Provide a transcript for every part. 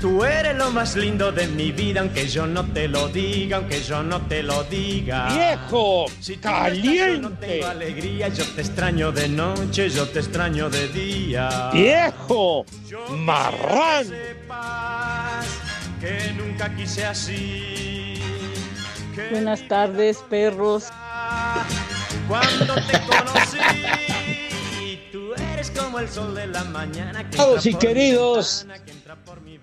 Tú eres lo más lindo de mi vida, aunque yo no te lo diga, aunque yo no te lo diga. ¡Viejo! Si tú ¡Caliente! No, estás, yo no tengo alegría, yo te extraño de noche, yo te extraño de día. ¡Viejo! ¡Marrán! Sepas que nunca quise así. que Buenas tardes, perros. Cuando te conocí, tú eres como el sol de la mañana. que Amados entra y queridos,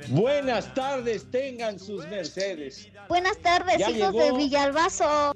buenas tardes, tengan sus mercedes. Buenas tardes, Ya hijos llegó. de Villalbazo.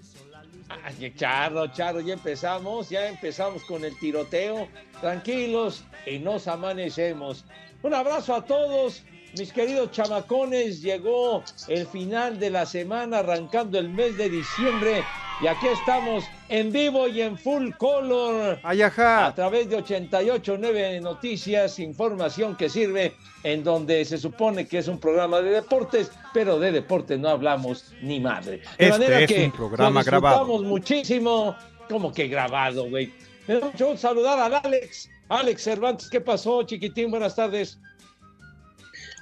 Ay, Charro, Charro, ya empezamos, ya empezamos con el tiroteo. Tranquilos y nos amanecemos. Un abrazo a todos, mis queridos chamacones. Llegó el final de la semana, arrancando el mes de diciembre. Y aquí estamos en vivo y en full color. A través de 88.9 Noticias, información que sirve en donde se supone que es un programa de deportes, pero de deportes no hablamos ni madre. De Este manera es que un programa lo grabado. disfrutamos muchísimo. como que grabado, güey? Me da mucho gusto saludar al Alex. Alex Cervantes, ¿qué pasó, chiquitín? Buenas tardes.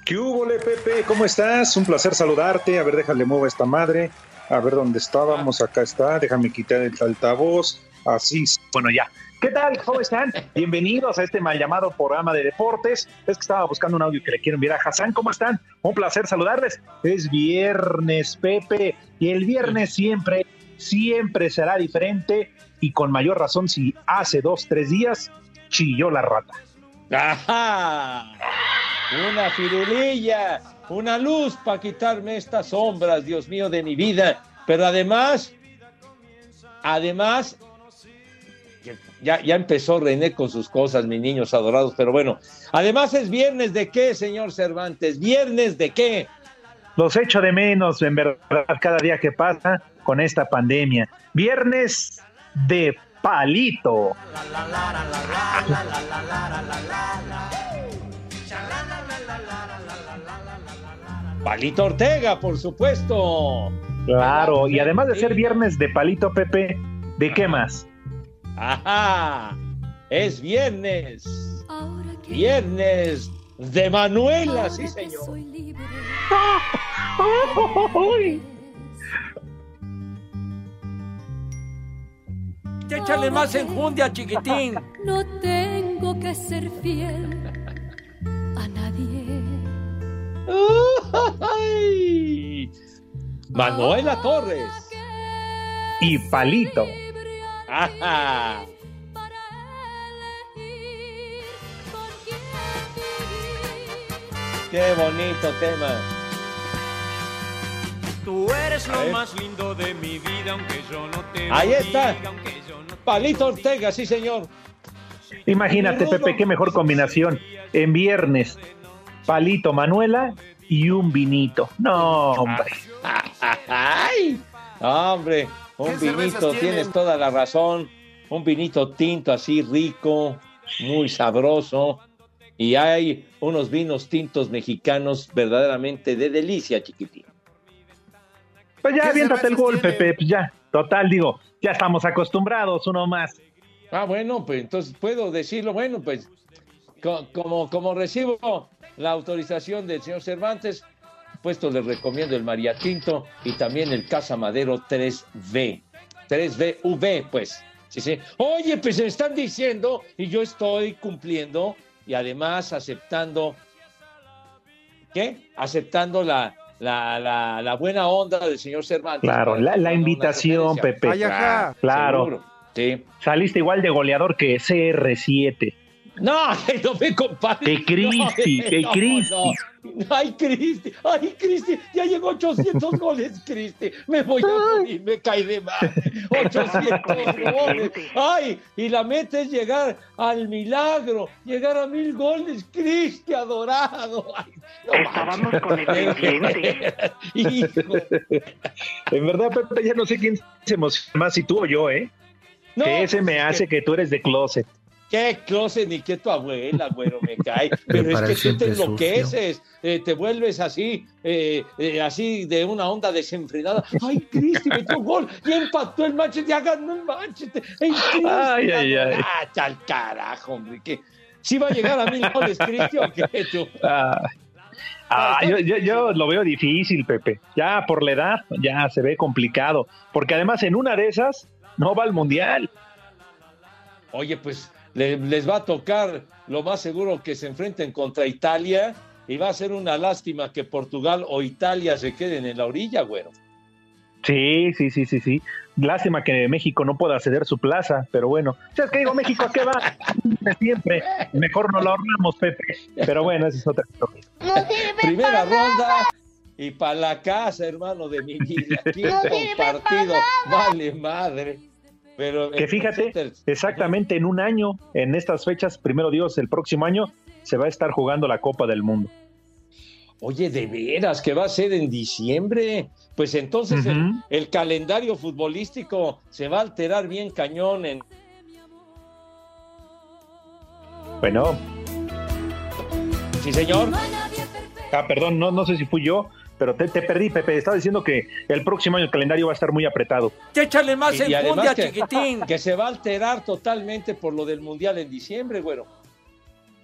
¿Qué hubo, Pepe? ¿Cómo estás? Un placer saludarte. A ver, déjale mueva esta madre. A ver dónde estábamos. Acá está. Déjame quitar el altavoz. Así. Bueno, ya. ¿Qué tal? ¿Cómo están? Bienvenidos a este mal llamado programa de deportes. Es que estaba buscando un audio que le quiero enviar a Hassan. ¿Cómo están? Un placer saludarles. Es viernes, Pepe. Y el viernes siempre, siempre será diferente. Y con mayor razón si hace dos, tres días chilló la rata. ¡Ajá! Una firulilla, una luz para quitarme estas sombras, Dios mío, de mi vida. Pero además, además, ya, ya empezó René con sus cosas, mis niños adorados, pero bueno, además es viernes de qué, señor Cervantes, viernes de qué. Los echo de menos, en verdad, cada día que pasa con esta pandemia. Viernes de palito. Palito Ortega, por supuesto. Claro, y además de ser viernes de palito, Pepe, ¿de qué más? Ajá, es viernes. Viernes de Manuela, sí, señor. Échale más enjundia, chiquitín. No tengo que ser fiel a nadie. Ay, Manuela Torres. Y palito. Ajá. Qué bonito tema. Tú eres lo ver. más lindo de mi vida, aunque yo no te Ahí está. diga, aunque yo no Palito Ortega, sí, señor. Imagínate, Pepe, qué mejor combinación. En viernes, palito Manuela y un vinito. No, hombre. Ay, hombre, un ¿Qué cervezas vinito, tienes toda la razón. Un vinito tinto así rico, muy sabroso. Y hay unos vinos tintos mexicanos verdaderamente de delicia, chiquitín. Pues ya, ¿Qué aviéntate el cervezas gol, tiene? Pepe. Pues ya, total, digo, ya estamos acostumbrados, uno más. Ah, bueno, pues entonces puedo decirlo, bueno, pues co- como, como recibo la autorización del señor Cervantes, puesto les recomiendo el María Tinto y también el Casa Madero 3V. 3VV, pues. Sí, sí. Oye, pues me están diciendo y yo estoy cumpliendo y además aceptando, ¿qué? Aceptando la, la, la, la buena onda del señor Cervantes. Claro, la, invitación. Pepe. Ay, ajá. Claro. Seguro, Sí. Saliste igual de goleador que CR7. No, no me compares. Que Cristi, No, que no, Cristi. no. Ay, Cristi, ay, Cristi, ya llegó 800 goles, Cristi. Me voy a morir, me cae de mal. 800 goles. Ay, y la meta es llegar al milagro, llegar a mil goles, Cristi, adorado. Ay, no Estábamos con el pendiente. Hijo. En verdad, Pepe, ya no sé quién se emociona más, si tú o yo, ¿eh? No, que ese pues me hace que... tú eres de closet. Qué closet ni que tu abuela, güero, me cae. Pero es que tú te enloqueces, eh, te vuelves así, eh, eh, así de una onda desenfrenada. Ay, Cristi metió gol y empató el Manchester, ya ganó el Manchester. Ay, Cristi, Ay, ay, ganó. ay. Ah, tal carajo, hombre. ¿qué? ¿Sí va a llegar a mil goles, Cristi, o qué tú? Ah, ah, yo, yo- yo lo veo difícil, Pepe. Ya por la edad, ya se ve complicado. Porque además en una de esas no va al mundial. Oye, pues le- les va a tocar lo más seguro que se enfrenten contra Italia y va a ser una lástima que Portugal o Italia se queden en la orilla, güero. Sí, sí, sí, sí, sí. Lástima que México no pueda ceder su plaza, pero bueno. ¿Sabes qué digo? México, ¿a qué va? Siempre. Mejor no lo ahorramos, Pepe. Pero bueno, esa es otra historia. No Primera ronda y para la casa, hermano de mi vida. Aquí No partido, vale madre. Pero Que fíjate, exactamente en un año, en estas fechas, primero Dios, el próximo año, se va a estar jugando la Copa del Mundo. Oye, de veras, que va a ser en diciembre. Pues entonces el, calendario futbolístico se va a alterar bien cañón en Bueno, Sí, señor. ah, perdón, no, no sé si fui yo, pero te, te perdí, Pepe. Estaba diciendo que el próximo año el calendario va a estar muy apretado. Échale más Y, y enjundia, además que, chiquitín. que se va a alterar totalmente por lo del Mundial en diciembre, güero.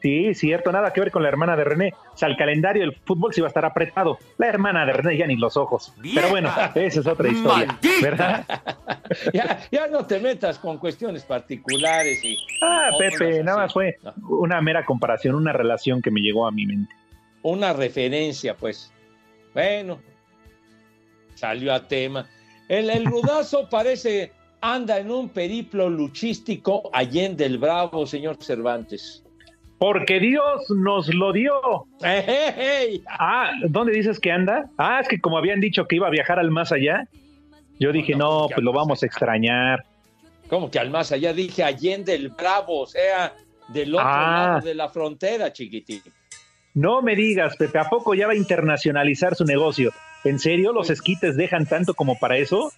Sí, cierto, nada que ver con la hermana de René. O sea, el calendario del fútbol sí va a estar apretado. La hermana de René ya ni los ojos. Pero bueno, esa es otra historia, ¡Maldita! ¿verdad? Ya, ya no te metas con cuestiones particulares y... Ah, y Pepe, nada así. más fue No, una mera comparación, una relación que me llegó a mi mente. Una referencia, pues. Bueno, salió a tema. El, el rudazo parece anda en un periplo luchístico allende el Bravo, señor Cervantes. Porque Dios nos lo dio. Ah, ¿dónde dices que anda? Ah, es que como habían dicho que iba a viajar al más allá, yo dije, no, pues lo vamos a extrañar. ¿Cómo que al más allá dije allende el Bravo? O sea, del otro Ah. lado de la frontera, chiquitín. No me digas, Pepe, ¿a poco ya va a internacionalizar su negocio? ¿En serio los esquites dejan tanto como para eso?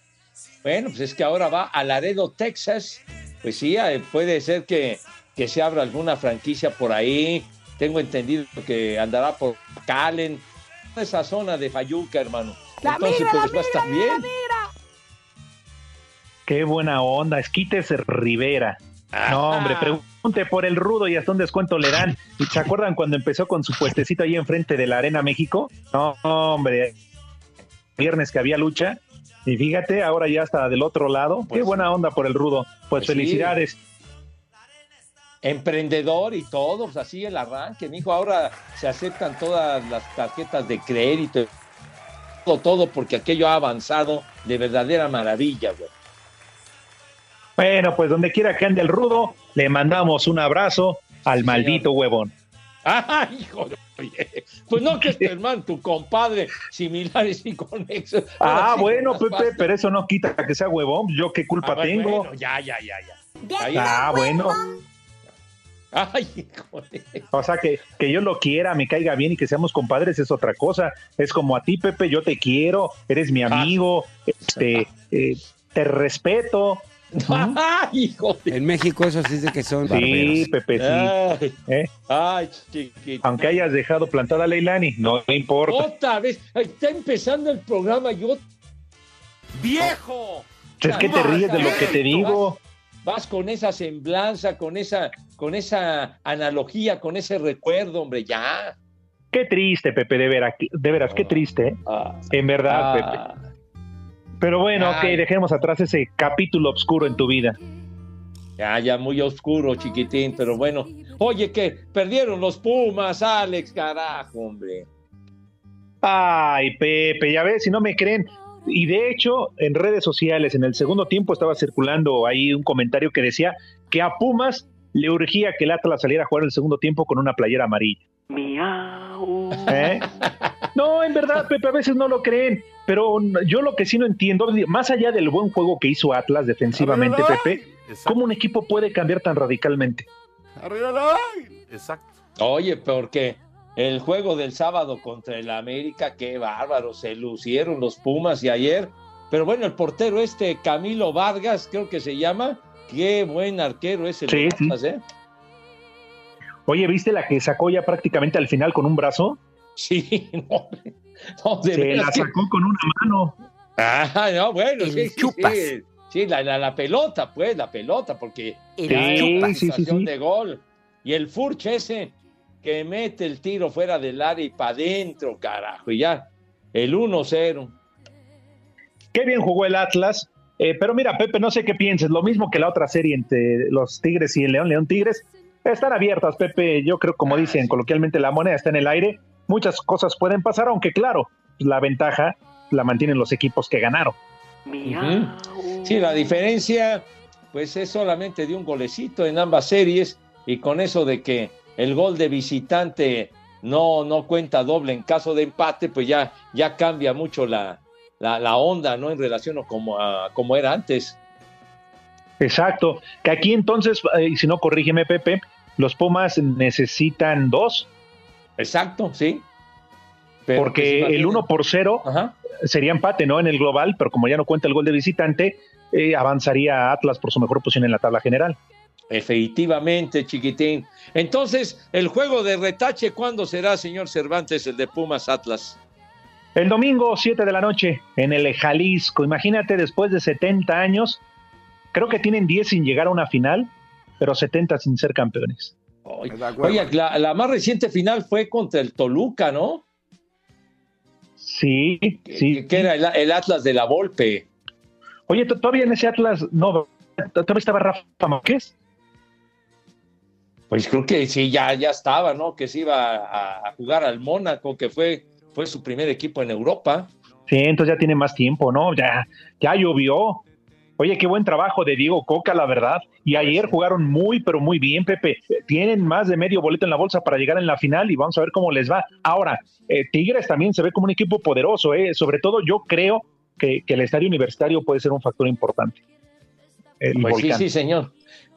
Bueno, pues es que ahora va a Laredo, Texas. Pues sí, eh, puede ser que, que se abra alguna franquicia por ahí. Tengo entendido que andará por Calen, esa zona de Fayuca, hermano. Entonces, pues va a estar bien. Qué buena onda, esquites Rivera. No, hombre, pregunte por el rudo y hasta un descuento le dan. ¿Y ¿Se acuerdan cuando empezó con su puestecito ahí enfrente de la Arena México? No, hombre, viernes que había lucha. Y fíjate, ahora ya está del otro lado. Qué Pues- buena onda por el rudo. Pues, Pues sí. felicidades. Emprendedor y todo, pues así el arranque, mijo. Ahora se aceptan todas las tarjetas de crédito, todo, todo, porque aquello ha avanzado de verdadera maravilla, güey. Bueno, pues donde quiera que ande el rudo, le mandamos un abrazo al Sí, maldito huevón. ¡Ay, hijo de... oye! Pues no que es tu hermano, tu compadre, similares y conexos. Ah, sí, bueno, Pepe, pero eso no quita que sea huevón. Yo qué culpa Ah, bueno, tengo. bueno, ya, ya, ya, ya. Ahí- Ah, bueno. Ay, hijo de... O sea, que, que yo lo quiera, me caiga bien y que seamos compadres es otra cosa. Es como a ti, Pepe, yo te quiero, eres mi amigo, este, eh, te respeto. Ay, hijo de... En México eso sí es de que son Sí, barberos. Pepe, sí. Ay, ¿eh? ay, chiquito. Aunque hayas dejado plantada a Leilani, no me importa. Otra vez, está empezando el programa, yo... ¡Viejo! Es que te ríes de lo que te digo. vas con esa semblanza, con esa, con esa analogía, con ese recuerdo, hombre, ya. Qué triste, Pepe, de veras, de veras, qué triste. ¿eh? Ah, En verdad, ah, Pepe. Pero bueno, ok, Ay. dejemos atrás ese capítulo oscuro en tu vida. ya, ya muy oscuro, chiquitín, pero bueno. Oye, que perdieron los Pumas, Alex, carajo, hombre. Ay, Pepe, ya ves, si no me creen. Y de hecho, en redes sociales, en el segundo tiempo estaba circulando ahí un comentario que decía que a Pumas le urgía que el Atlas saliera a jugar el segundo tiempo con una playera amarilla. Miau. ¿eh? No, en verdad, Pepe, a veces no lo creen. Pero yo lo que sí no entiendo, más allá del buen juego que hizo Atlas defensivamente, Arriba, Pepe, ¿cómo un equipo puede cambiar tan radicalmente? Arriba la- Exacto. Oye, porque el juego del sábado contra el América, qué bárbaro, se lucieron los Pumas y ayer. Pero bueno, el portero este, Camilo Vargas, creo que se llama, qué buen arquero es el Sí, sí. Atlas, ¿eh? Oye, ¿viste la que sacó ya prácticamente al final con un brazo? Sí, no, no, de Se veras la que- sacó con una mano. Ah, no, bueno, sí, sí, chupas. sí. Sí, la, la- la pelota, pues, la pelota, porque sensación sí. de gol. Y el Furch ese que mete el tiro fuera del área y para adentro, carajo, y ya, el 1-0. Qué bien jugó el Atlas. Eh, pero mira, Pepe, no sé qué pienses. Lo mismo que la otra serie entre los Tigres y el León, León Tigres. Están abiertas, Pepe. Yo creo, como Ah, dicen coloquialmente, la moneda está en el aire. Muchas cosas pueden pasar, aunque claro, la ventaja la mantienen los equipos que ganaron. Miau. Sí, la diferencia, pues es solamente de un golecito en ambas series y con eso de que el gol de visitante no, no cuenta doble en caso de empate, pues ya, ya cambia mucho la, la, la onda, ¿no? En relación a como, a como era antes. Exacto. Que aquí entonces, eh, y si no, corrígeme, Pepe, los Pumas necesitan dos, Exacto, sí. Pero, porque el imagínate. 1 por 0 Ajá. sería empate, ¿no? En el global, pero como ya no cuenta el gol de visitante, eh, avanzaría Atlas por su mejor posición en la tabla general. Efectivamente, chiquitín. Entonces, el juego de retache, ¿cuándo será, señor Cervantes, el de Pumas Atlas? El domingo, 7 de la noche, en el Jalisco. Imagínate, después de 70 años, creo que tienen 10 sin llegar a una final, pero 70 sin ser campeones. Oye, la, la más reciente final fue contra el Toluca, ¿no? Sí, sí. Que era el, el Atlas de la Volpe. Oye, to- todavía en ese Atlas, no, todavía estaba Rafa Márquez. Pues creo que sí, ya, ya estaba, ¿no? Que se iba a, a jugar al Mónaco, que fue, fue su primer equipo en Europa. Sí, entonces ya tiene más tiempo, ¿no? Ya, ya llovió. Oye, qué buen trabajo de Diego Coca, la verdad. Y ayer jugaron muy, pero muy bien, Pepe. Tienen más de medio boleto en la bolsa para llegar en la final y vamos a ver cómo les va. Ahora, eh, Tigres también se ve como un equipo poderoso, ¿eh? Sobre todo yo creo que, que el estadio universitario puede ser un factor importante. El Pues sí, sí, señor.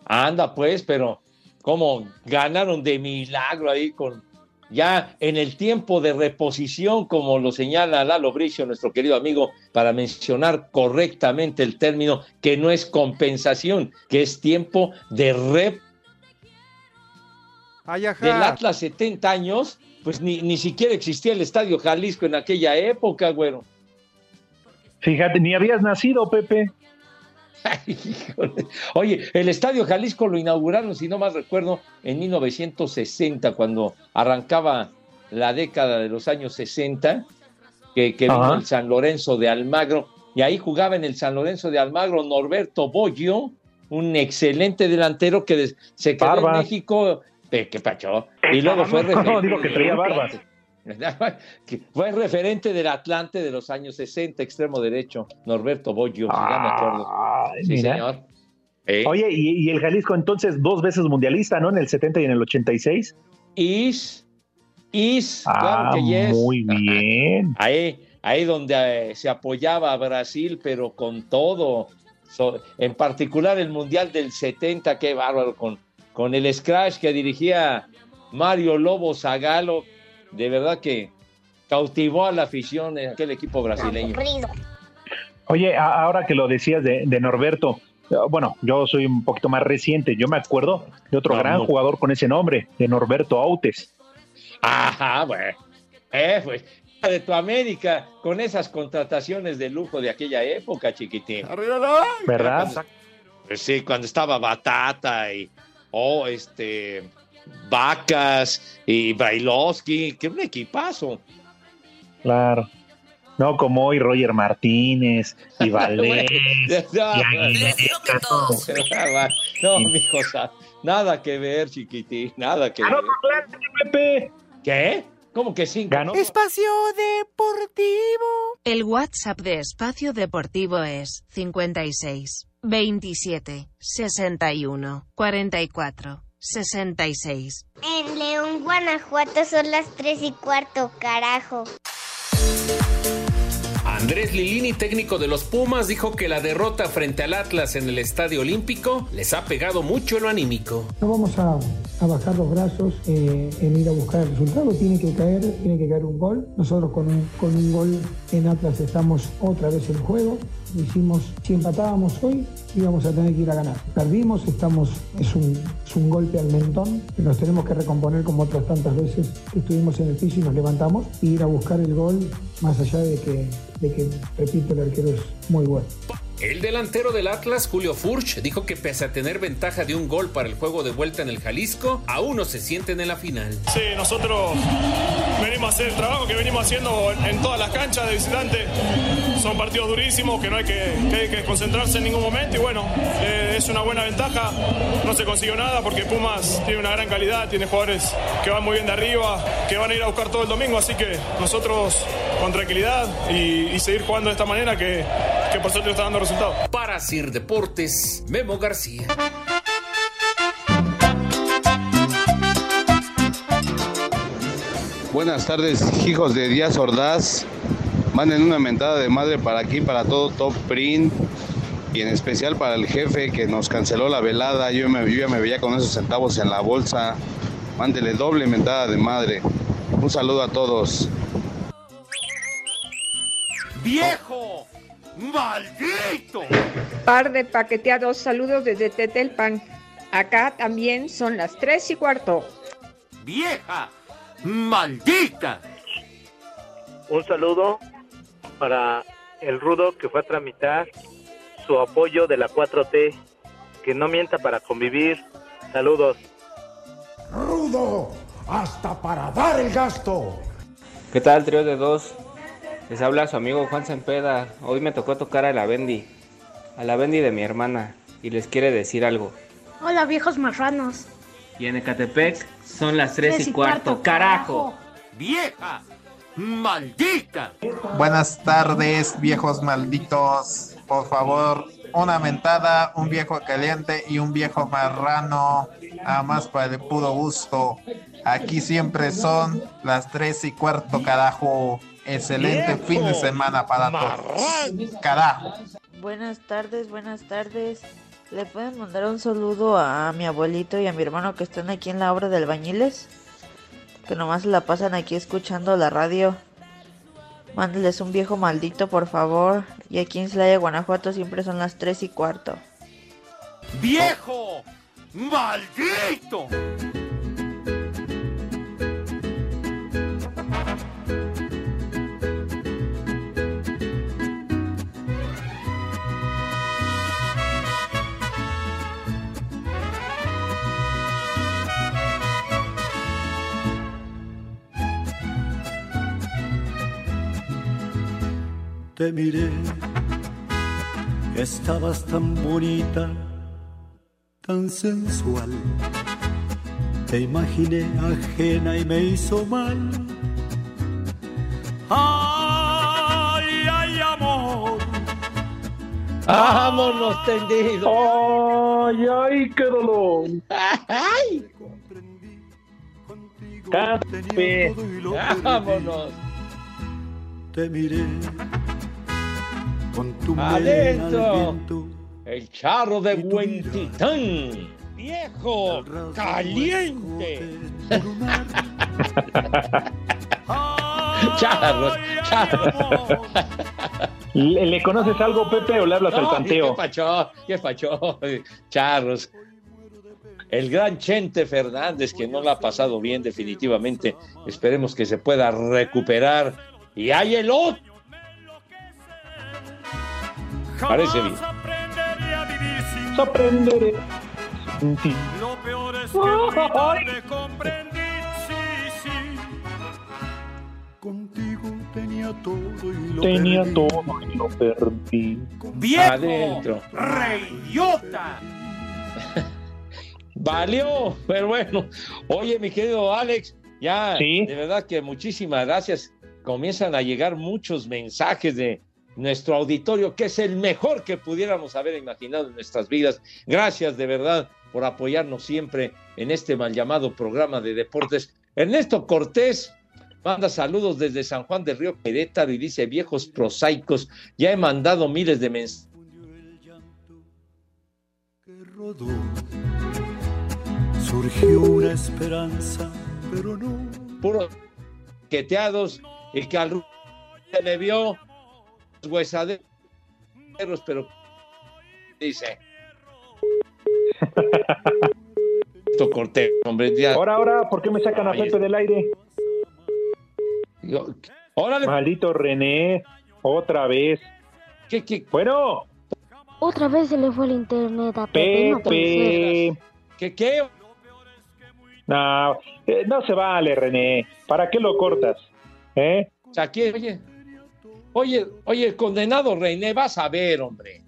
Anda, pues, pero cómo ganaron de milagro ahí con ya en el tiempo de reposición, como lo señala Lalo Bricio, nuestro querido amigo, para mencionar correctamente el término, que no es compensación, que es tiempo de rep del Atlas 70 años, pues ni, ni siquiera existía el Estadio Jalisco en aquella época, güero. Fíjate, ni habías nacido, Pepe. Ay. Oye, el Estadio Jalisco lo inauguraron, si no más recuerdo, en 1960, cuando arrancaba la década de los años 60, que, que vino el San Lorenzo de Almagro, y ahí jugaba en el San Lorenzo de Almagro Norberto Bollo, un excelente delantero que se quedó en. México, eh, ¿qué pacho? Y luego fue No, digo que traía barbas. Que fue referente del Atlante de los años 60, extremo derecho, Norberto Bollo, si ya me acuerdo. Sí, mira. señor. Eh, Oye, y, y el Jalisco entonces dos veces mundialista, ¿no? En el 70 y en el 86. Is, Is, Ah, claro que yes. muy bien. Ahí, ahí donde eh, se apoyaba a Brasil, pero con todo. So- en particular el Mundial del 70, qué bárbaro, con, con el Scratch que dirigía Mario Lobo Zagalo. De verdad que cautivó a la afición en aquel equipo brasileño. Oye, ahora que lo decías de, de Norberto, eh, bueno, yo soy un poquito más reciente. Yo me acuerdo de otro No, gran no. jugador con ese nombre, de Norberto Autes. Ajá, bueno. Eh, pues, de tu América, con esas contrataciones de lujo de aquella época, chiquitín. ¿Verdad? Pues sí, cuando estaba Batata y, oh, este, Vacas y Brailovsky, que un equipazo. Claro. No como hoy Roger Martínez y Valdés. no, mi cosa, nada que ver, chiquitín, nada que ver. Pepe. ¿Qué? ¿Cómo que sí? Ganó. Espacio Deportivo. El WhatsApp de Espacio Deportivo es 56 27 61 44 66. En León, Guanajuato son las 3 y cuarto, carajo. Andrés Lilini, técnico de los Pumas, dijo que la derrota frente al Atlas en el Estadio Olímpico les ha pegado mucho en lo anímico. No vamos a, a bajar los brazos eh, en ir a buscar el resultado, tiene que caer, tiene que caer un gol. Nosotros con un, con un gol en Atlas estamos otra vez en juego. Hicimos, si empatábamos hoy, íbamos a tener que ir a ganar. Perdimos, estamos, es un, es un golpe al mentón nos tenemos que recomponer como otras tantas veces que estuvimos en el piso y nos levantamos y ir a buscar el gol más allá de que, de que repito, el arquero es muy bueno. El delantero del Atlas, Julio Furch, dijo que pese a tener ventaja de un gol para el juego de vuelta en el Jalisco, aún no se sienten en la final. Sí, nosotros venimos a hacer el trabajo que venimos haciendo en todas las canchas de visitante. Son partidos durísimos que no hay que, que, hay que concentrarse en ningún momento y bueno, eh, es una buena ventaja. No se consiguió nada porque Pumas tiene una gran calidad, tiene jugadores que van muy bien de arriba, que van a ir a buscar todo el domingo, así que nosotros con tranquilidad y, y seguir jugando de esta manera que, que por suerte está dando resultados. Para Sir Deportes, Memo García. Buenas tardes, hijos de Díaz Ordaz. Manden una mentada de madre para aquí, para todo Top Print y en especial para el jefe que nos canceló la velada. Yo, me, yo ya me veía con esos centavos en la bolsa. Mándele doble mentada de madre. Un saludo a todos. ¡Viejo! ¡Maldito! Par de paqueteados saludos desde Tetelpan. Acá también son las tres y cuarto. ¡Vieja! ¡Maldita! Un saludo para el Rudo que fue a tramitar su apoyo de la 4T. Que no mienta para convivir. Saludos. Rudo, hasta para dar el gasto. ¿Qué tal, trío de dos? Les habla su amigo Juan Sempeda. Hoy me tocó tocar a la Bendy. A la Bendy de mi hermana. Y les quiere decir algo. Hola, viejos marranos. Y en Ecatepec son las 3 y, cuarto. ¡Carajo! ¡Vieja! ¡Maldita! Buenas tardes, viejos malditos. Por favor, una mentada, un viejo caliente y un viejo marrano. Nada más para el puro gusto. Aquí siempre son las 3 y cuarto, carajo. Excelente Viejo. fin de semana para todos. Carajo. Buenas tardes, buenas tardes. ¿Le pueden mandar un saludo a mi abuelito y a mi hermano que están aquí en la obra de albañiles? Que nomás la pasan aquí escuchando la radio. Mándeles un viejo maldito, por favor. Y aquí en Celaya, Guanajuato, siempre son las 3 y cuarto. ¡Viejo! ¡Maldito! Te miré, estabas tan bonita, tan sensual. Te imaginé ajena y me hizo mal. Ay, ay, amor. ¡Vámonos tendidos! ¡Ay, ay, qué dolor! ¡Ay! Cape. ¡Vámonos! Te miré con tu ¡Adentro! viento. El charro de Huentitán. ¡Viejo! ¡Caliente! charros, charros. ¿Le, le conoces algo, Pepe, o le hablas al No, tanteo? ¿Qué pacho? ¿Qué pacho? Charros. El gran Chente Fernández, que no lo ha pasado bien definitivamente. Esperemos que se pueda recuperar. Y hay el otro. Parece bien. aprenderé sin ti. Lo peor es que tarde comprendí, sí, sí. Contigo tenía todo y lo Tenía perdí. todo y lo perdí. ¡Viejo! Adentro. ¡Reyota! Valió, pero bueno. Oye, mi querido Alex, ya, Sí. de verdad que muchísimas gracias. Comienzan a llegar muchos mensajes de nuestro auditorio, que es el mejor que pudiéramos haber imaginado en nuestras vidas. Gracias de verdad por apoyarnos siempre en este mal llamado programa de deportes. Ernesto Cortés manda saludos desde San Juan del Río Querétaro y dice, viejos prosaicos, ya he mandado miles de mensajes. Surgió una esperanza, pero no. puros queteados y que al se le vio huesaderos, pero dice. Esto corté, hombre. ya- Ahora, ahora, ¿por qué me sacan a Pepe del aire? Yo- Órale, Maldito René, otra vez. ¿qué, qué, Bueno, Otra vez se le fue el internet a Pepe. no. Pepe. qué, qué? No, eh, no se vale, René. ¿Para qué lo cortas? ¿Eh? Oye, oye, oye, condenado René, vas a ver, hombre.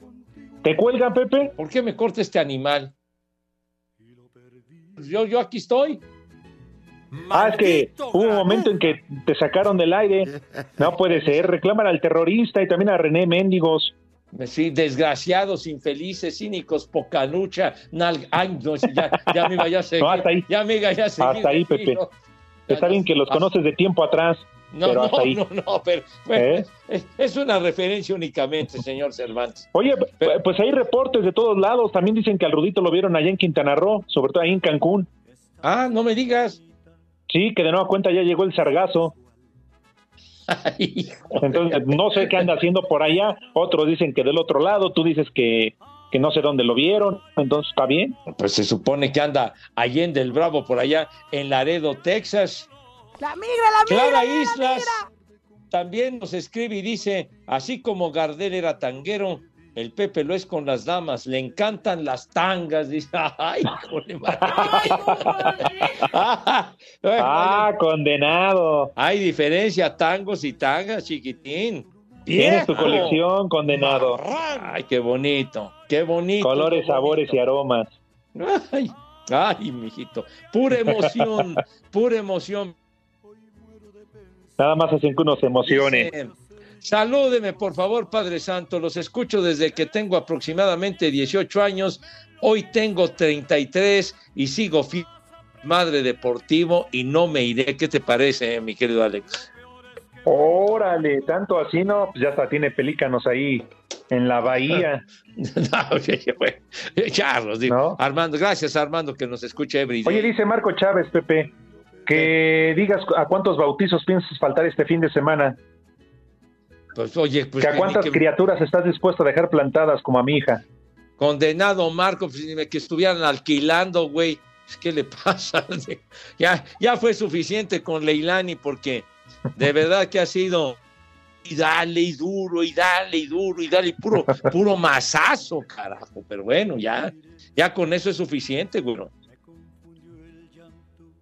¿Te cuelgan, Pepe? ¿Por qué me corta este animal? Pues Yo, yo aquí estoy. Ah, es que hubo un momento en que te sacaron del aire. No puede ser. Reclaman al terrorista y también a René Méndigos. Sí, desgraciados, infelices, cínicos, pocanucha, nalga. Ay, no, ya, ya me iba ya a seguir. No, hasta ahí. Ya me iba ya a seguir. Hasta ahí, de Pepe. Está bien que los conoces de tiempo atrás, No, pero no, ahí. no, no, pero ¿Eh? es, es una referencia únicamente, señor Cervantes. Oye, p- pues hay reportes de todos lados. También dicen que al Rudito lo vieron allá en Quintana Roo, sobre todo ahí en Cancún. Ah, no me digas. Sí, que de nueva cuenta ya llegó el sargazo. Entonces, no sé qué anda haciendo por allá. Otros dicen que del otro lado, tú dices que, que no sé dónde lo vieron. Entonces, ¿está bien? Pues se supone que anda Allende el Bravo por allá en Laredo, Texas. La migra, la migra. Clara la Islas también nos escribe y dice, así como Gardel era tanguero, el Pepe lo es con las damas, le encantan las tangas, dice, ay, madre. Ah, Ah, condenado. Hay diferencia, tangos y tangas, chiquitín. Tienes tu colección, condenado. Ay, qué bonito, qué bonito. Colores, qué sabores y aromas. Ay, ay, mijito. Pura emoción, pura emoción. Nada más hacen que uno se emocione. Dice, Salúdeme, por favor, Padre Santo. Los escucho desde que tengo aproximadamente 18 años. Hoy tengo 33 y sigo madre deportivo y no me iré. ¿Qué te parece, mi querido Alex? Órale, tanto así, ¿no? Pues ya hasta tiene pelícanos ahí en la bahía. No, bueno, Charlos, digo. Armando, gracias Armando que nos escucha every day. Oye, dice Marco Chávez, Pepe, que digas a cuántos bautizos piensas faltar este fin de semana. Pues, oye, pues, que a cuántas que- criaturas estás dispuesto a dejar plantadas como a mi hija. Condenado Marco, pues, que estuvieran alquilando, güey. ¿Qué le pasa? Ya, ya fue suficiente con Leilani porque de verdad que ha sido y dale y duro y dale y duro y dale y puro, puro masazo, carajo. Pero bueno, ya, ya con eso es suficiente, güey.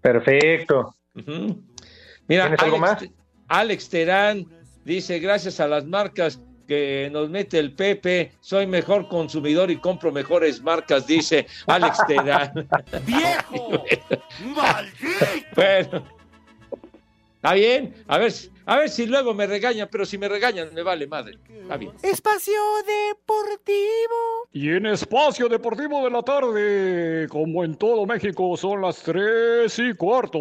Perfecto. Mira, ¿Tienes algo Alex, más? Alex Terán dice, gracias a las marcas que nos mete el Pepe, soy mejor consumidor y compro mejores marcas, dice Alex Terán. ¡Viejo! ¡Maldito! bueno, está bien, a ver, a ver si luego me regañan, pero si me regañan me vale madre. Está bien. Espacio Deportivo. Y en Espacio Deportivo de la Tarde, como en todo México, son las tres y cuarto.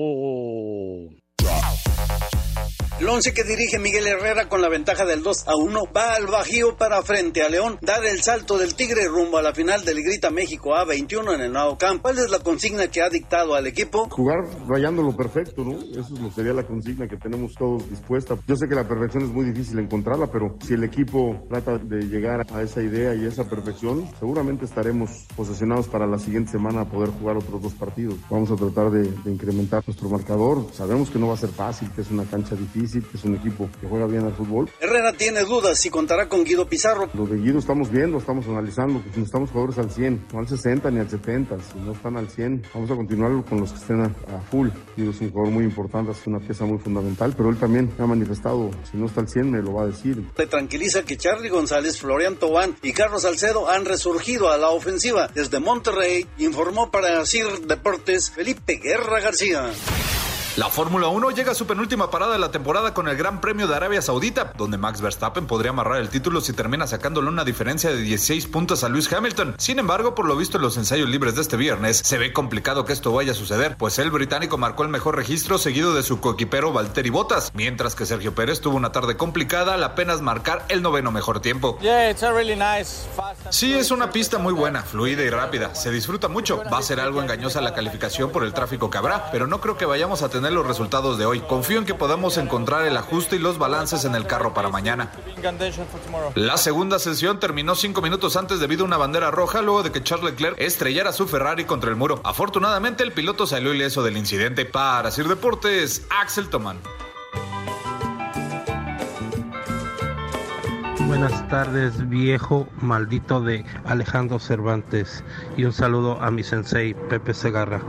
El once que dirige Miguel Herrera con la ventaja del 2 a 1 va al Bajío para frente a León, dar el salto del Tigre rumbo a la final del Grita México A21 en el nuevo campo. ¿Cuál es la consigna que ha dictado al equipo? Jugar rayando lo perfecto, ¿no? Eso sería la consigna que tenemos todos dispuesta. Yo sé que la perfección es muy difícil encontrarla, pero si el equipo trata de llegar a esa idea y esa perfección, seguramente estaremos posesionados para la siguiente semana a poder jugar otros dos partidos. Vamos a tratar de incrementar nuestro marcador. Sabemos que no va a ser fácil, que es una cancha difícil, es un equipo que juega bien al fútbol. Herrera tiene dudas si contará con Guido Pizarro. Lo de Guido estamos viendo, estamos analizando, que necesitamos jugadores al 100, no al 60 ni al 70, si no están al 100, vamos a continuar con los que estén a, a full. Guido es un jugador muy importante, es una pieza muy fundamental, pero él también ha manifestado, si no está al 100 me lo va a decir. Le tranquiliza que Charlie González, Florian Tobán y Carlos Salcedo han resurgido a la ofensiva. Desde Monterrey informó para CIR Deportes Felipe Guerra García. La Fórmula 1 llega a su penúltima parada de la temporada con el Gran Premio de Arabia Saudita, donde Max Verstappen podría amarrar el título si termina sacándole una diferencia de 16 puntos a Lewis Hamilton. Sin embargo, por lo visto en los ensayos libres de este viernes, se ve complicado que esto vaya a suceder, pues el británico marcó el mejor registro seguido de su coequipero Valtteri Bottas, mientras que Sergio Pérez tuvo una tarde complicada al apenas marcar el noveno mejor tiempo. Sí, es una pista muy buena, fluida y rápida. Se disfruta mucho. Va a ser algo engañosa la calificación por el tráfico que habrá, pero no creo que vayamos a tener los resultados de hoy. Confío en que podamos encontrar el ajuste y los balances en el carro para mañana. La segunda sesión terminó cinco minutos antes debido a una bandera roja luego de que Charles Leclerc estrellara su Ferrari contra el muro. Afortunadamente el piloto salió ileso del incidente. Para Sir Deportes, Axel Toman. Buenas tardes, viejo maldito de Alejandro Cervantes. Y un saludo a mi sensei Pepe Segarra.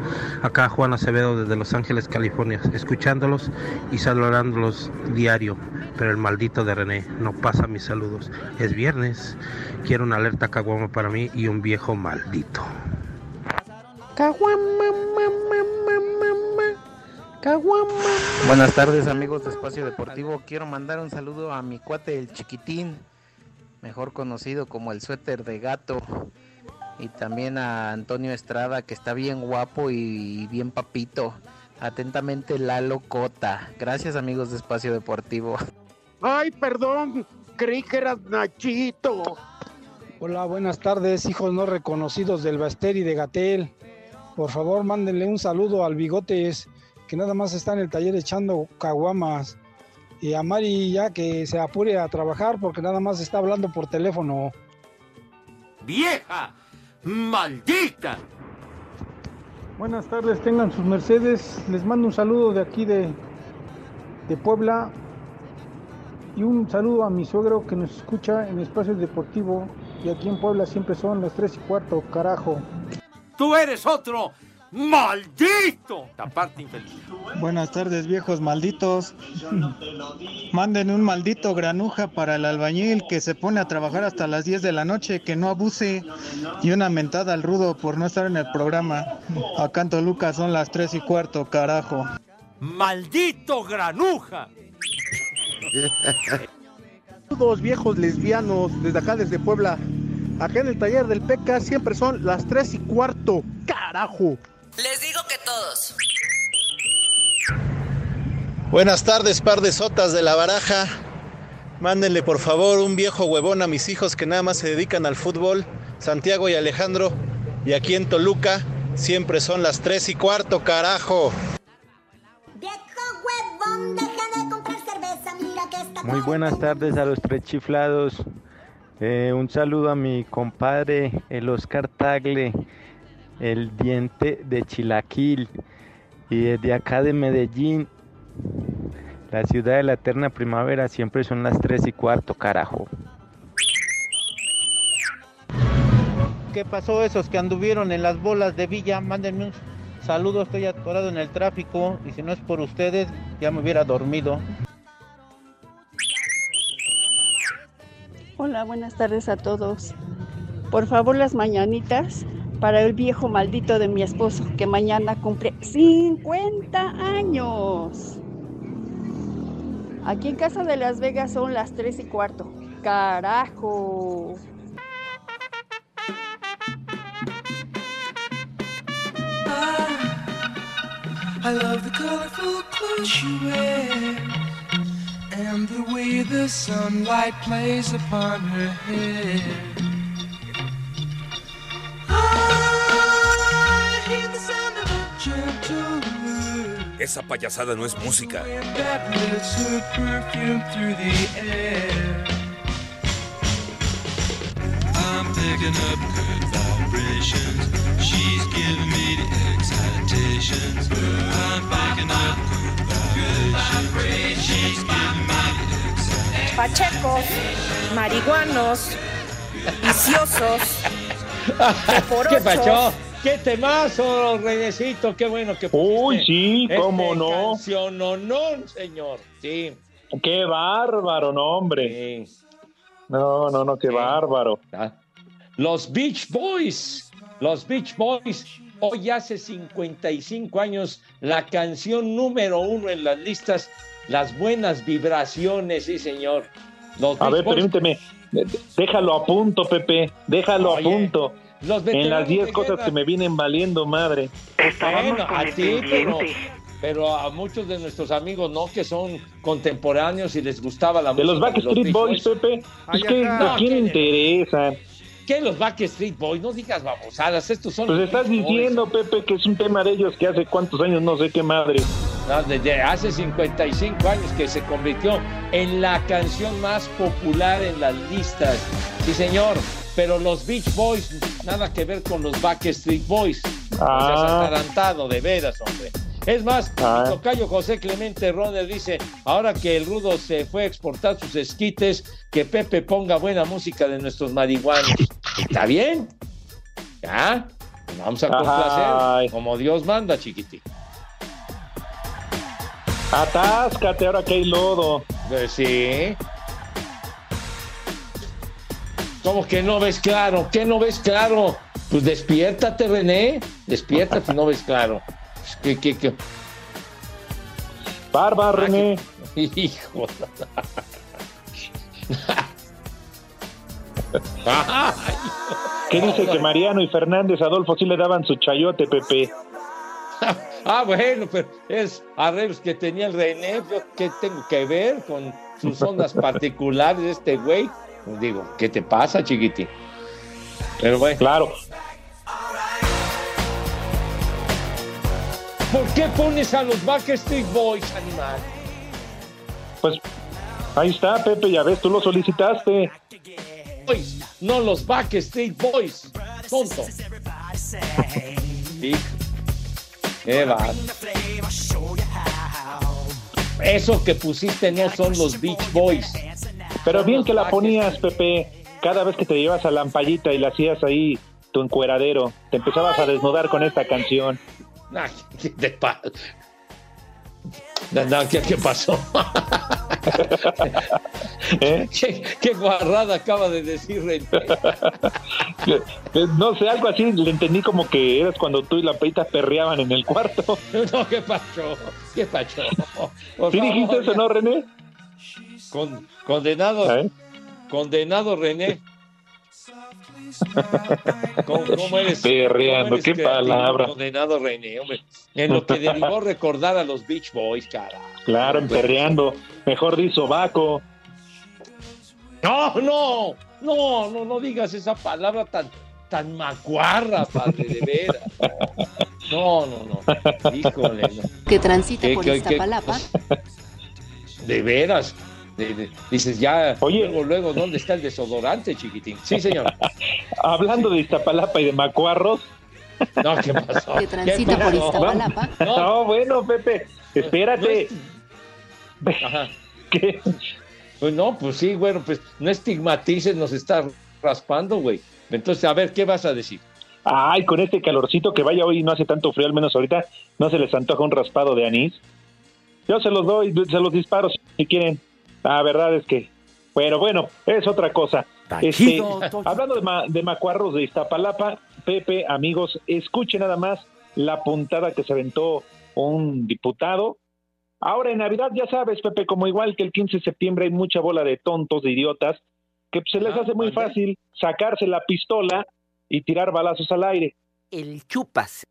Acá Juan Acevedo desde Los Ángeles, California, escuchándolos y saludándolos diario. Pero el maldito de René no pasa mis saludos. Es viernes, quiero una alerta caguama para mí y un viejo maldito. Buenas tardes amigos de Espacio Deportivo. Quiero mandar un saludo a mi cuate el chiquitín, mejor conocido como el suéter de gato. Y también a Antonio Estrada que está bien guapo y bien papito. Atentamente Lalo Cota. Gracias amigos de Espacio Deportivo. Ay, perdón, creí que eras Nachito. Hola, buenas tardes, hijos no reconocidos del Baster y de Gatel. Por favor, mándenle un saludo al Bigotes, que nada más está en el taller echando caguamas. Y a Mari ya que se apure a trabajar porque nada más está hablando por teléfono. ¡Vieja! ¡Maldita! Buenas tardes, tengan sus mercedes. Les mando un saludo de aquí de, de Puebla. Y un saludo a mi suegro que nos escucha en Espacio Deportivo. Y aquí en Puebla siempre son las 3 y cuarto, carajo. ¡Tú eres otro! ¡Maldito! Taparte infeliz. Buenas tardes, viejos malditos. Manden un maldito granuja para el albañil que se pone a trabajar hasta las 10 de la noche, que no abuse. Y una mentada al rudo por no estar en el programa. Acá en Toluca son las 3 y cuarto, carajo. ¡Maldito granuja! Saludos viejos lesbianos desde acá, desde Puebla. Acá en el taller del PECA siempre son las 3 y cuarto, carajo. Les digo que todos. Buenas tardes, par de sotas de la baraja. Mándenle por favor un viejo huevón a mis hijos que nada más se dedican al fútbol, Santiago y Alejandro. Y aquí en Toluca siempre son las 3 y cuarto, carajo. Muy buenas tardes a los tres chiflados. Eh, un saludo a mi compadre, el Oscar Tagle, el diente de Chilaquil. Y desde acá de Medellín, la ciudad de la eterna primavera, siempre son las 3 y cuarto, carajo. ¿Qué pasó esos que anduvieron en las bolas de Villa? Mándenme un saludo, estoy atorado en el tráfico y si no es por ustedes ya me hubiera dormido. Hola, buenas tardes a todos. Por favor, las mañanitas para el viejo maldito de mi esposo, que mañana cumple 50 años. Aquí en Casa de Las Vegas son las 3 y cuarto. ¡Carajo! I love the colorful clothes you wear and the way the sunlight plays upon her hair. She's giving me the excitations. Pachecos, marihuanos, viciosos, ¿Qué pacho? ¿Qué temazo, Renecito? Qué bueno que pusiste. Uy, sí, cómo este no. canciononón, señor. Sí. Qué bárbaro, no, hombre. No, no, no, qué bárbaro. Los Beach Boys. Los Beach Boys. Hoy hace 55 años, la canción número uno en las listas, las buenas vibraciones, sí, señor. Los A Beach ver, Boys. permíteme. Déjalo a punto, Pepe. Déjalo Oye, a punto. Los En las 10 de cosas guerra. que me vienen valiendo madre. Bueno, a ti, pero, pero a muchos de nuestros amigos no, que son contemporáneos y les gustaba la De los música Backstreet Beach Boys, Pepe. Ay, Es que. ¿a quién le interesan? ¿Qué los Backstreet Boys? No digas babosadas, estos son Pues los estás Boys. diciendo, Pepe, que es un tema de ellos que hace cuántos años no sé qué madre. No, desde hace 55 años que se convirtió en la canción más popular en las listas. Sí, señor. Pero los Beach Boys, nada que ver con los Backstreet Boys. No seas Ah. atarantado, de veras, hombre. Es más, Ah. el tocayo José Clemente Roner dice, ahora que el Rudo se fue a exportar sus esquites, que Pepe ponga buena música de nuestros marihuanos. ¿Está bien? ¿Ya? Vamos a complacer, Ay. como Dios manda, chiquitín. Atáscate ahora que hay lodo. Pues sí. ¿Cómo que no ves claro? ¿Qué no ves claro? Pues despiértate, René. Despiértate, no ves claro. Pues, ¿Qué, qué, qué? Barba, René. Hijo. ¿Qué dice que Mariano y Fernández Adolfo sí le daban su chayote, Pepe? Ah, bueno, pero es arreglos que tenía el René. ¿Qué tengo que ver con sus ondas particulares de este güey? Pues digo, ¿qué te pasa, chiquitín? Pero bueno. Claro. ¿Por qué pones a los Backstreet Boys, animal? Pues ahí está, Pepe, ya ves, tú lo solicitaste. Boys, no los Backstreet Boys. Tonto. Qué va. Eso que pusiste no son los Beach Boys. Pero bien que la ponías, Pepe, cada vez que te llevas a la ampallita y la hacías ahí tu encueradero, te empezabas a desnudar con esta canción. Ay, ¿Qué te pasa? No, no, ¿qué, qué pasó? ¿Eh? ¿Qué, qué guarrada acaba de decir René? Eh, No sé, algo así, le entendí como que eras cuando tú y la peita perreaban en el cuarto. No, ¿qué pasó? ¿Qué pasó? ¿Sí dijiste eso, no, René? Con- condenado, ¿Eh? condenado René. ¿Cómo, cómo eres? Perreando, qué palabra. Condenado René, hombre. En lo que derivó recordar a los Beach Boys, cara. Claro, emperreando. Mejor di sobaco. No, no, no, no, no digas esa palabra tan, tan macuarra, padre, de veras. No, no, no. Híjole, no. que transita ¿Qué- por qué-. De veras. De- de- dices ya, luego, luego, ¿dónde está el desodorante, chiquitín? Sí, señor. Hablando de Iztapalapa y de macuarros. No, ¿qué pasó? Que transita por Iztapalapa. No, bueno, Pepe, espérate. Ajá. ¿Qué? Pues no, pues sí, bueno, pues no estigmatices, nos está raspando, güey. Entonces, a ver, ¿qué vas a decir? Ay, con este calorcito que vaya hoy, no hace tanto frío, al menos ahorita, ¿no se les antoja un raspado de anís? Yo se los doy, se los disparo si quieren. La verdad es que, bueno, bueno, es otra cosa. Este, hablando de, ma- de macuarros de Iztapalapa, Pepe, amigos, escuchen nada más la puntada que se aventó un diputado. Ahora en Navidad, ya sabes, Pepe, como igual que el 15 de septiembre hay mucha bola de tontos, de idiotas, que se les hace muy fácil sacarse la pistola y tirar balazos al aire. El chupas.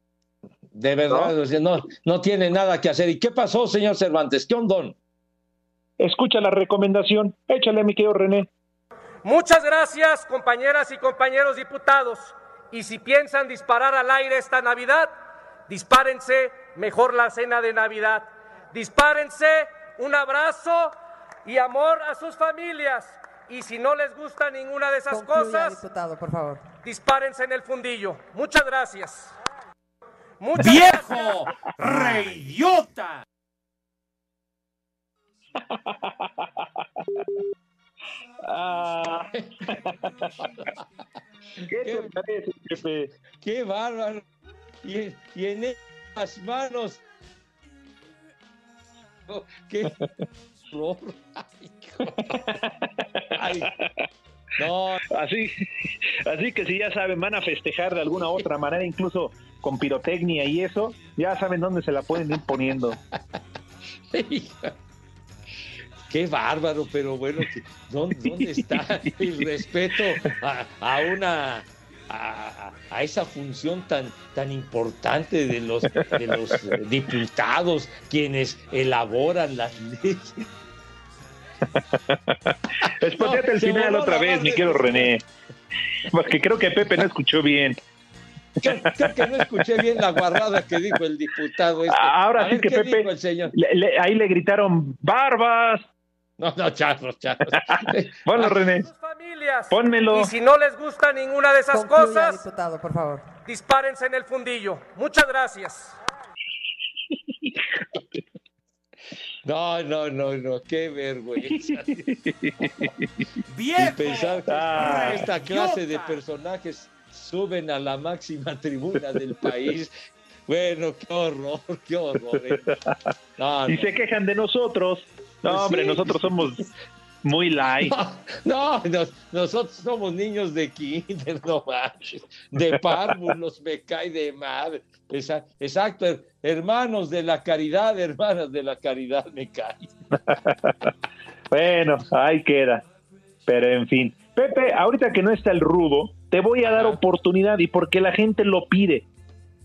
De verdad, o sea, no, no tiene nada que hacer. ¿Y qué pasó, señor Cervantes? ¿Qué ondón? Escucha la recomendación. Échale, mi querido René. Muchas gracias, compañeras y compañeros diputados. Y si piensan disparar al aire esta Navidad, dispárense mejor la cena de Navidad. Dispárense un abrazo y amor a sus familias. Y si no les gusta ninguna de esas Concluya, cosas, diputado, por favor. dispárense en el fundillo. Muchas gracias. Muchas ¡Viejo! ¡Reidiota! Ah. ¿Qué te parece, Pepe? ¡Qué bárbaro! Y, y en esas manos. Oh, ¡Qué horror! Ay, hijo. Ay, no, Así, así que si ya saben, van a festejar de alguna otra manera, incluso con pirotecnia y eso, ya saben dónde se la pueden ir poniendo. Qué bárbaro, pero bueno, ¿dónde, dónde está el respeto a, a una a, a esa función tan tan importante de los de los diputados quienes elaboran las leyes? Espoteate al se final voló otra vez, mi querido René. Porque creo que Pepe no escuchó bien. Creo, creo que no escuché bien la guarrada que dijo el diputado. Este. Ahora sí que ¿qué Pepe, le- le- ahí le gritaron barbas. No, no, charros, charros. Bueno, René, familias. pónmelo. Y si no les gusta ninguna de esas Concluya, cosas, diputado, por favor. dispárense en el fundillo. Muchas gracias. No, no, no, no, qué vergüenza. Y pensar que Ah. esta clase de personajes suben a la máxima tribuna del país. Bueno, qué horror, qué horror. eh. No, Y no. se quejan de nosotros. No, hombre, sí. nosotros somos muy light. No, nos- nosotros somos niños de kinder, no manches. De párvulos, me cae de madre. Esa- exacto, her- hermanos de la caridad, hermanas de la caridad, me cae. Bueno, ahí queda. Pero en fin. Pepe, ahorita que no está el rudo, te voy a dar oportunidad y porque la gente lo pide.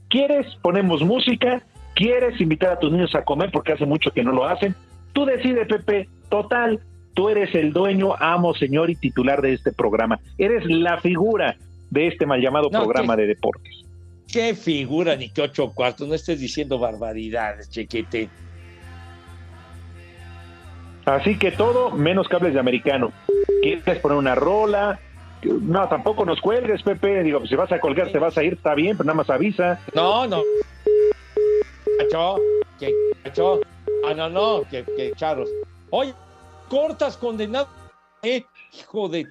¿Quieres? Ponemos música. ¿Quieres invitar a tus niños a comer? Porque hace mucho que no lo hacen. Tú decides, Pepe. Total, tú eres el dueño, amo, señor y titular de este programa. Eres la figura de este mal llamado No, programa ¿qué? de deportes. Qué figura, ni qué ocho cuartos, no estés diciendo barbaridades, chiquete. Así que todo menos cables de americano. ¿Quieres poner una rola? No, tampoco nos cuelgues, Pepe. Digo, si vas a colgar, te vas a ir, está bien, pero nada más avisa. No, no. Cacho, que cacho. Ah, no, no, que, que charros. Oye, cortas condenado. Eh, hijo de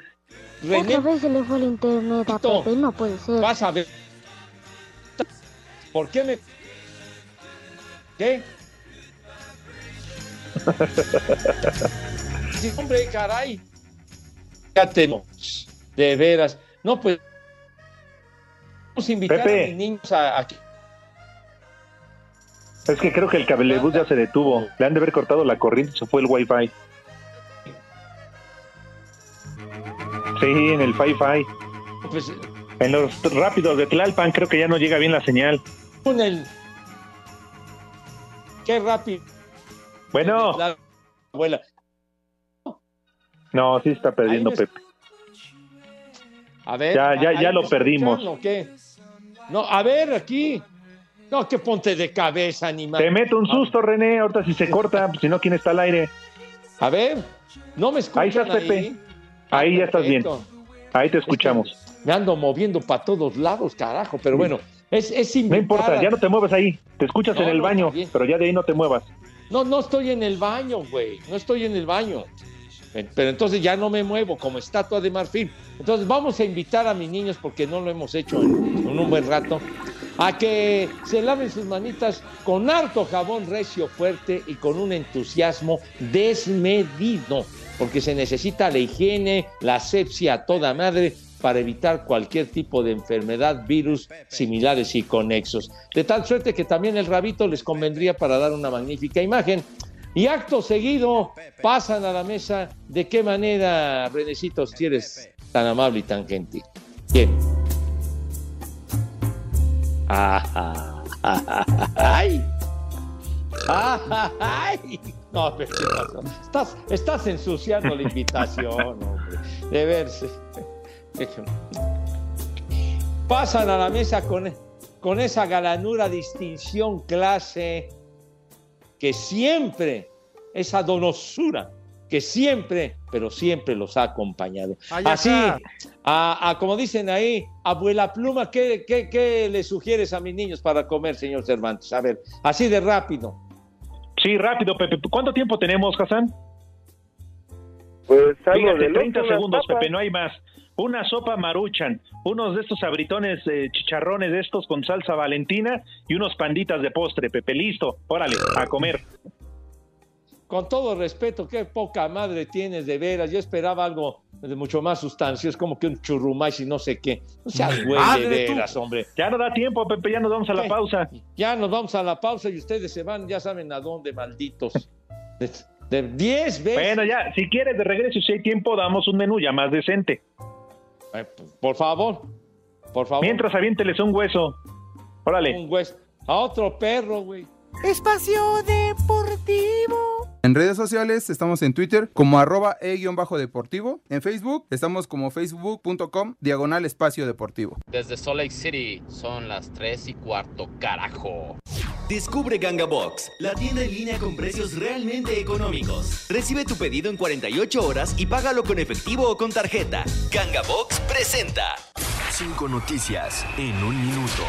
René, Otra vez se le fue el internet a. Pepe, no puede ser. vas a ver. ¿Por qué me. ¿Qué? Sí, hombre, caray. Fíjate, no, de veras. No, pues. Vamos a invitar Pepe. a mis niños a, a que Es que creo que el cablebús ya se detuvo. Le han de haber cortado la corriente y se fue el wifi. Sí, en el Fi-Fi. pues, En los rápidos de Tlalpan creo que ya no llega bien la señal. el. Qué rápido. Bueno, La abuela. no, sí está perdiendo me- Pepe. A ver. Ya, ya, ¿ahí ya lo perdimos. qué? No, a ver, aquí. No, que ponte de cabeza, animal. Te meto un susto, René. Ahorita si se corta, si no, ¿quién está al aire? A ver, no me escuchan Ahí estás, Pepe. Ahí ya estás bien. Ahí te escuchamos. Me ando moviendo para todos lados, carajo. Pero bueno, es, es No importa, a- ya no te muevas ahí. Te escuchas No, en el no, baño, pero ya de ahí no te muevas. No, no estoy en el baño, güey. No estoy en el baño. Pero entonces ya no me muevo como estatua de marfil. Entonces vamos a invitar a mis niños, porque no lo hemos hecho en, en un buen rato, a que se laven sus manitas con harto jabón recio fuerte y con un entusiasmo desmedido, porque se necesita la higiene, la asepsia a toda madre para evitar cualquier tipo de enfermedad, virus similares y conexos. De tal suerte que también el rabito les convendría para dar una magnífica imagen. Y acto seguido pasan a la mesa. ¿De qué manera, Renecitos, si tan amable y tan gentil? Bien. ¡Ay! ¡Ay! No, pero ¿qué pasó? Estás, estás ensuciando la invitación, hombre. De verse. Pasan a la mesa con, con esa galanura, distinción, clase, que siempre, esa donosura que siempre, pero siempre los ha acompañado. Así, a, a- como dicen ahí, abuela pluma, ¿qué, qué, qué le sugieres a mis niños para comer, señor Cervantes? A ver, así de rápido. Sí, rápido, Pepe. ¿Cuánto tiempo tenemos, Hassan? Pues algo Fíjate, del 30 otro, unas segundos. Pepe, no hay más. Una sopa maruchan, unos de estos abritones, eh, chicharrones de estos con salsa valentina y unos panditas de postre, Pepe. Listo, órale, a comer. Con todo respeto, qué poca madre tienes de veras. Yo esperaba algo de mucho más sustancia. Es como que un churrumais y no sé qué. No seas güey de veras, hombre. Ya no da tiempo, Pepe, ya nos vamos a la ¿Qué? pausa. Ya nos vamos a la pausa y ustedes se van, ya saben a dónde, malditos. De, de 10 veces. Bueno, ya, si quieres de regreso, si hay tiempo, damos un menú ya más decente. Eh, Por favor, por favor. Mientras aviénteles un hueso. Órale. Un hueso. A otro perro, güey. Espacio Deportivo. En redes sociales estamos en Twitter como arroba e-deportivo. En Facebook estamos como facebook.com diagonal espacio deportivo. Desde Salt Lake City son las 3 y cuarto, carajo. Descubre Ganga Box, la tienda en línea con precios realmente económicos. Recibe tu pedido en 48 horas y págalo con efectivo o con tarjeta. Ganga Box presenta. Cinco noticias en un minuto.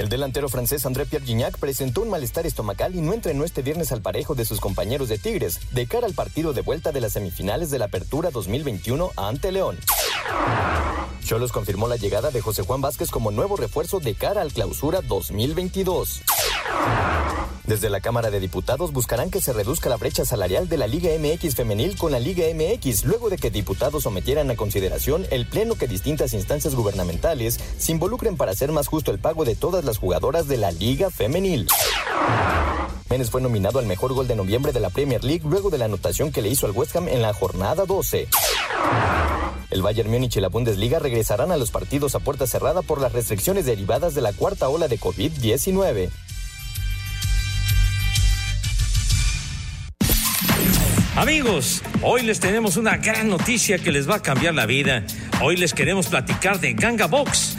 El delantero francés André Pierre Gignac presentó un malestar estomacal y no entrenó este viernes al parejo de sus compañeros de Tigres, de cara al partido de vuelta de las semifinales de la Apertura 2021 ante León. Cholos confirmó la llegada de José Juan Vázquez como nuevo refuerzo de cara al clausura 2022. Desde la Cámara de Diputados buscarán que se reduzca la brecha salarial de la Liga MX femenil con la Liga MX, luego de que diputados sometieran a consideración el pleno que distintas instancias gubernamentales se involucren para hacer más justo el pago de todas las jugadoras de la Liga femenil. Menes fue nominado al mejor gol de noviembre de la Premier League luego de la anotación que le hizo al West Ham en la jornada 12. El Bayern Múnich y la Bundesliga regresarán a los partidos a puerta cerrada por las restricciones derivadas de la cuarta ola de COVID-19. Amigos, hoy les tenemos una gran noticia que les va a cambiar la vida. Hoy les queremos platicar de Ganga Box,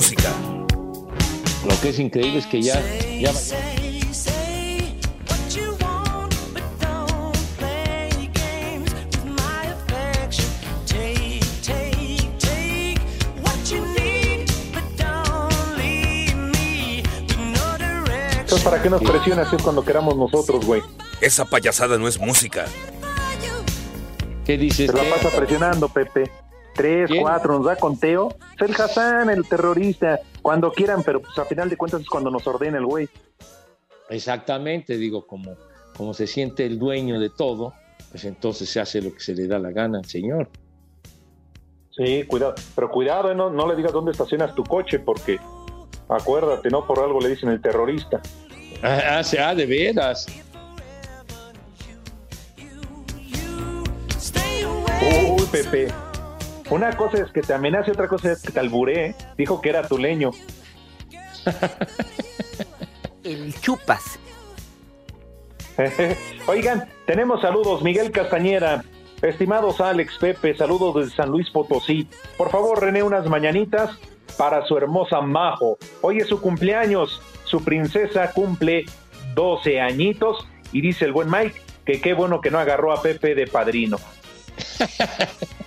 Música. Lo que es increíble es que ya, ya Entonces, ¿para qué nos presiona así cuando queramos nosotros, güey? Esa payasada no es música. ¿Qué dices? Se la pasa presionando, Pepe. Tres, ¿Quién? cuatro, nos da conteo. Es el Hassan, el terrorista. Cuando quieran, pero pues a final de cuentas es cuando nos ordena el güey. Exactamente, digo, como, como se siente el dueño de todo, pues entonces se hace lo que se le da la gana al señor. Sí, cuidado. Pero cuidado, ¿eh? no, no le digas dónde estacionas tu coche, porque acuérdate, ¿no? Por algo le dicen el terrorista. Ah, ah, ah, de veras. Uy, Pepe. Una cosa es que te amenace, otra cosa es que te alburé. Dijo que era tu leño. El chupas. Oigan, tenemos saludos. Miguel Castañera. Estimados Alex, Pepe, saludos desde San Luis Potosí. Por favor, René, unas mañanitas para su hermosa Majo. Hoy es su cumpleaños. Su princesa cumple 12 añitos. Y dice el buen Mike que qué bueno que no agarró a Pepe de padrino.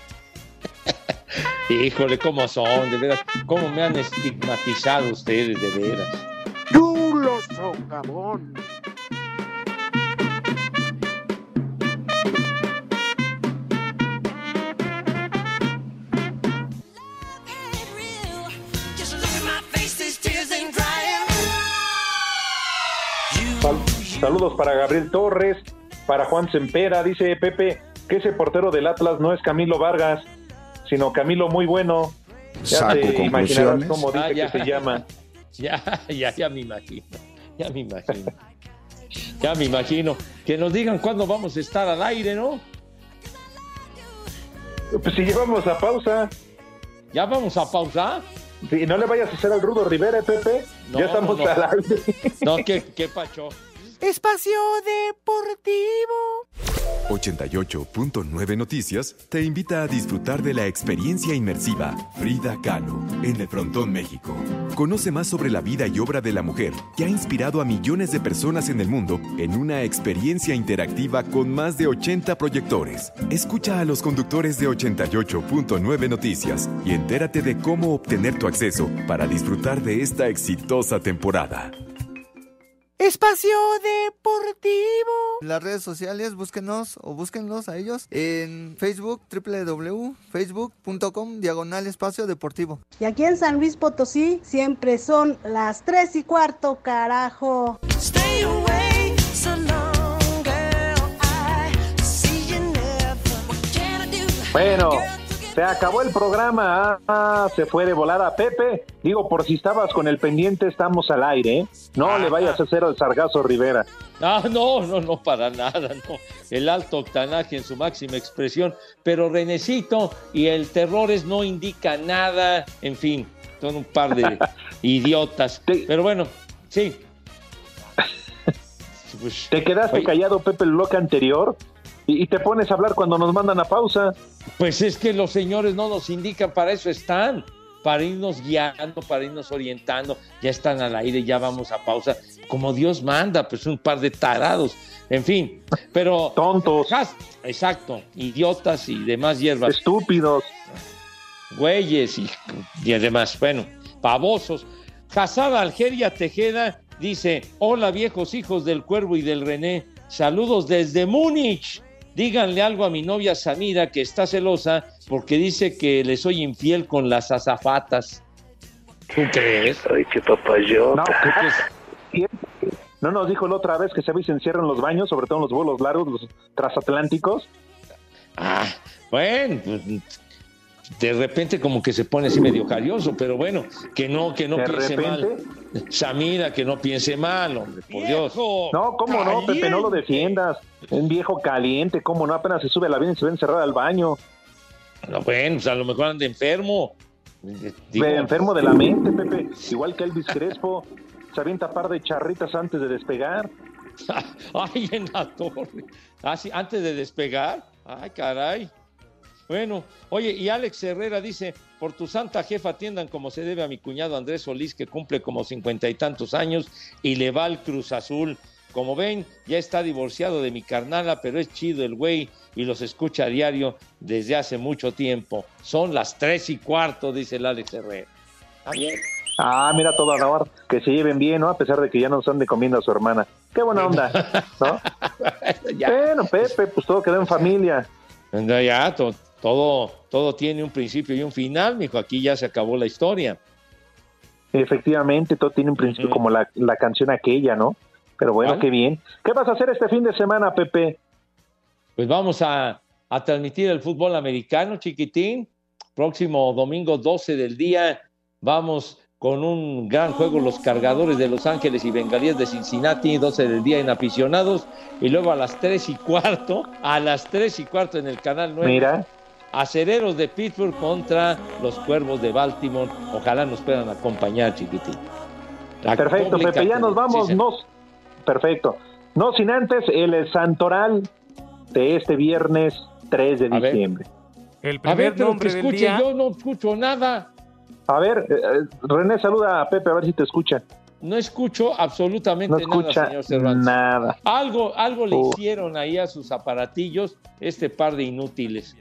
Híjole, cómo son, de veras, cómo me han estigmatizado ustedes, de veras. Chulo socavón. Sal- saludos para Gabriel Torres, para Juan Sempera, dice Pepe que ese portero del Atlas no es Camilo Vargas, sino Camilo muy bueno. Ya Saco te imaginarás cómo dice Ah, que ya. se llama. Ya, ya, ya me imagino. Ya me imagino. Ya me imagino. Que nos digan cuándo vamos a estar al aire, ¿no? Pues si llevamos a pausa. ¿Ya vamos a pausar? Sí, no le vayas a hacer al Rudo Rivera, eh, Pepe. No, ya estamos no, no. al aire. No, ¿qué, qué pacho? Espacio Deportivo. 88.9 Noticias te invita a disfrutar de la experiencia inmersiva Frida Kahlo en el Frontón México. Conoce más sobre la vida y obra de la mujer que ha inspirado a millones de personas en el mundo en una experiencia interactiva con más de 80 proyectores. Escucha a los conductores de 88.9 Noticias y entérate de cómo obtener tu acceso para disfrutar de esta exitosa temporada. Espacio Deportivo. Las redes sociales, búsquenos o búsquenlos a ellos en Facebook, www.facebook.com, diagonal espacio deportivo. Y aquí en San Luis Potosí siempre son las tres y cuarto, carajo. Stay away so long, girl. I see you never. What can I do? Bueno, se acabó el programa. Ah, se fue de volada Pepe. Digo, por si estabas con el pendiente, estamos al aire. ¿eh? No le vayas a hacer al sargazo Rivera. Ah, no, no, no, para nada, no. El alto octanaje en su máxima expresión. Pero Renecito y el Terrores no indica nada. En fin, son un par de idiotas. Pero bueno, sí. Pues, Te quedaste oye, callado, Pepe, el bloque anterior. Y, y te pones a hablar cuando nos mandan a pausa. Pues es que los señores no nos indican, para eso están, para irnos guiando, para irnos orientando. Ya están al aire, ya vamos a pausa. Como Dios manda, pues un par de tarados. En fin, pero. Tontos. Exacto, idiotas y demás hierbas. Estúpidos. Güeyes y, y además, bueno, pavosos. Casada Algeria Tejeda dice: Hola, viejos hijos del cuervo y del René. Saludos desde Múnich. Díganle algo a mi novia Samira que está celosa porque dice que le soy infiel con las azafatas. ¿Tú crees? Ay, qué papayota. pues, No, nos dijo la otra vez que se encierro en los baños, sobre todo en los vuelos largos, los transatlánticos. Ah, bueno, pues, de repente como que se pone así medio carioso, pero bueno, que no, que no De piense repente. mal. Samira, que no piense mal, hombre, por Dios. No, ¿cómo no, Pepe? No lo defiendas. Un viejo caliente, ¿cómo no? Apenas se sube al avión y se ve encerrado al baño. No, bueno, pues a lo mejor anda enfermo. Digo, Ve, enfermo de la mente, Pepe. Igual que Elvis Crespo. Se avienta par de charritas antes de despegar. Ay, en la torre. Ah, sí, antes de despegar. Ay, caray. Bueno, oye, y Alex Herrera dice, por tu santa jefa atiendan como se debe a mi cuñado Andrés Solís, que cumple como cincuenta y tantos años y le va al Cruz Azul. Como ven, ya está divorciado de mi carnala, pero es chido el güey y los escucha a diario desde hace mucho tiempo. Son las tres y cuarto, dice el Alex Herrera. Ah. Ah, mira todo honor. Que se lleven bien, ¿no? A pesar de que ya no se ande comiendo a su hermana. Qué buena onda, ¿no? Bueno, Pepe, pues todo quedó en familia. Ya, to- todo, todo tiene un principio y un final, mijo. Aquí ya se acabó la historia. Efectivamente, todo tiene un principio como la, la canción aquella, ¿no? Pero bueno, qué bien. ¿Qué vas a hacer este fin de semana, Pepe? Pues vamos a, a transmitir el fútbol americano, chiquitín. Próximo domingo 12 del día vamos con un gran juego los cargadores de Los Ángeles y Bengalíes de Cincinnati, 12 del día en aficionados, y luego a las 3 y cuarto, a las 3 y cuarto en el canal 9. Mira. Acereros de Pittsburgh contra los Cuervos de Baltimore. Ojalá nos puedan acompañar, chiquitín. La Perfecto, Pepe, ya nos vamos. Sí, no, perfecto. No sin antes el Santoral de este viernes 3 de A ver. diciembre. El A ver, primer pero que del escuche, día. yo no escucho nada. A ver, eh, eh, René, saluda a Pepe a ver si te escucha. No escucho absolutamente No nada, escucha señor Cervantes. nada. Algo, algo le hicieron ahí a sus aparatillos este par de inútiles.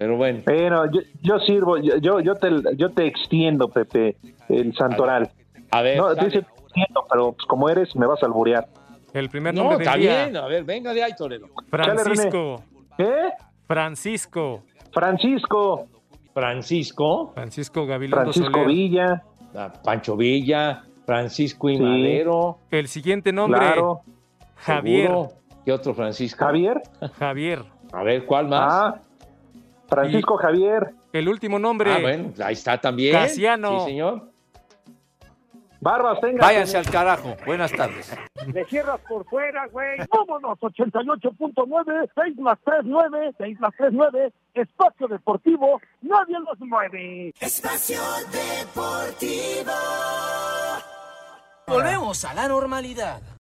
Pero bueno. Pero yo, yo sirvo, yo, yo, te, yo te extiendo, Pepe, el santoral. A ver, No, dale. dice extiendo, pero pues, como eres, me vas a alburear. El primer No, nombre del está día. bien. A ver, venga de ahí, Toledo. Francisco. ¿Qué? Francisco. Francisco. Francisco. Francisco Gabilondo Francisco Soler. Villa. Ah, Pancho Villa, Francisco y Sí. Madero. El siguiente nombre. Claro. Javier. Seguro. ¿Qué otro Francisco? Javier. Javier. A ver, ¿cuál más? Ah, Francisco Javier. El último nombre. Ah, bueno, ahí está también. Casiano. Sí, señor. Barbas, tenga. Váyanse al carajo. Buenas tardes. Le cierras por fuera, güey. Vámonos, 88.9, 6 más 3, 9, 6 más 3, 9, espacio deportivo, nadie los mueve. Espacio Deportivo. Volvemos a la normalidad.